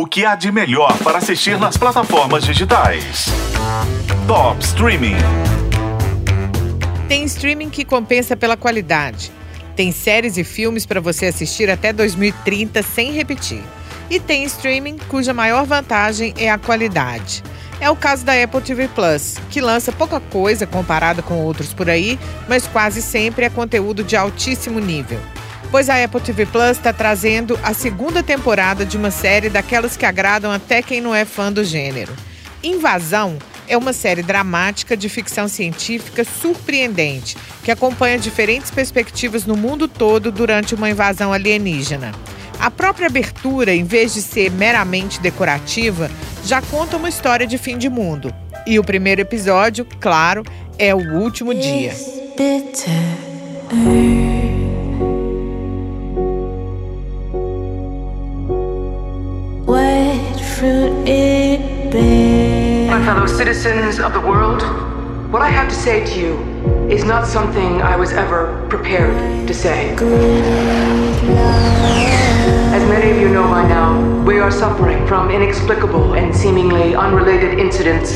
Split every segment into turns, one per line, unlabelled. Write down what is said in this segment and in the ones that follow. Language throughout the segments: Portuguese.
O que há de melhor para assistir nas plataformas digitais? Top Streaming.
Tem streaming que compensa pela qualidade. Tem séries e filmes para você assistir até 2030 sem repetir. E tem streaming cuja maior vantagem é a qualidade. É o caso da Apple TV Plus, que lança pouca coisa comparada com outros por aí, mas quase sempre é conteúdo de altíssimo nível. Pois a Apple TV Plus está trazendo a segunda temporada de uma série daquelas que agradam até quem não é fã do gênero. Invasão é uma série dramática de ficção científica surpreendente, que acompanha diferentes perspectivas no mundo todo durante uma invasão alienígena. A própria abertura, em vez de ser meramente decorativa, já conta uma história de fim de mundo. E o primeiro episódio, claro, é o último dia.
My fellow citizens of the world, what I have to say to you is not something I was ever prepared to say. Many of you know by now, we are suffering from inexplicable and seemingly unrelated incidents.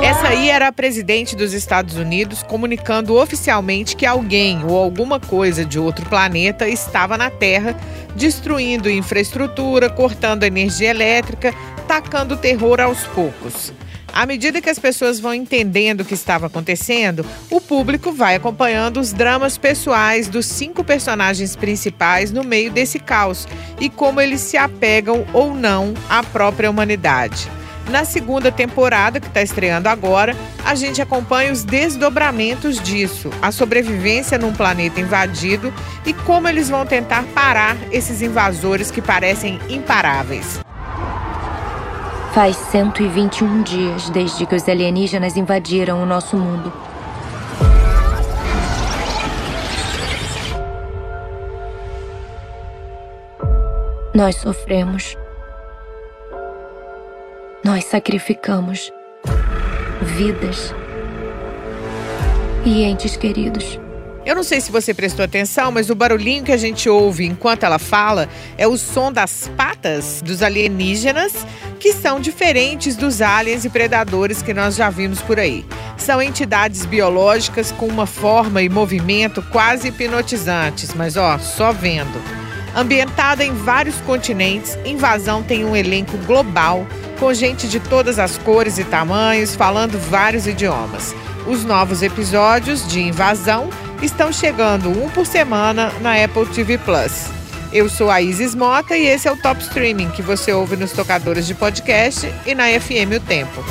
Essa aí era a presidente dos Estados Unidos comunicando oficialmente que alguém ou alguma coisa de outro planeta estava na Terra, destruindo infraestrutura, cortando energia elétrica, tacando terror aos poucos. À medida que as pessoas vão entendendo o que estava acontecendo, o público vai acompanhando os dramas pessoais dos cinco personagens principais no meio desse caos e como eles se apegam ou não à própria humanidade. Na segunda temporada, que está estreando agora, a gente acompanha os desdobramentos disso, a sobrevivência num planeta invadido e como eles vão tentar parar esses invasores que parecem imparáveis.
Faz 121 dias desde que os alienígenas invadiram o nosso mundo. Nós sofremos. Nós sacrificamos vidas e entes queridos.
Eu não sei se você prestou atenção, mas o barulhinho que a gente ouve enquanto ela fala é o som das patas dos alienígenas, que são diferentes dos aliens e predadores que nós já vimos por aí. São entidades biológicas com uma forma e movimento quase hipnotizantes, mas ó, só vendo. Ambientada em vários continentes, Invasão tem um elenco global, com gente de todas as cores e tamanhos, falando vários idiomas. Os novos episódios de Invasão estão chegando um por semana na Apple TV Plus. Eu sou a Isis Mota e esse é o Top Streaming que você ouve nos tocadores de podcast e na FM O Tempo.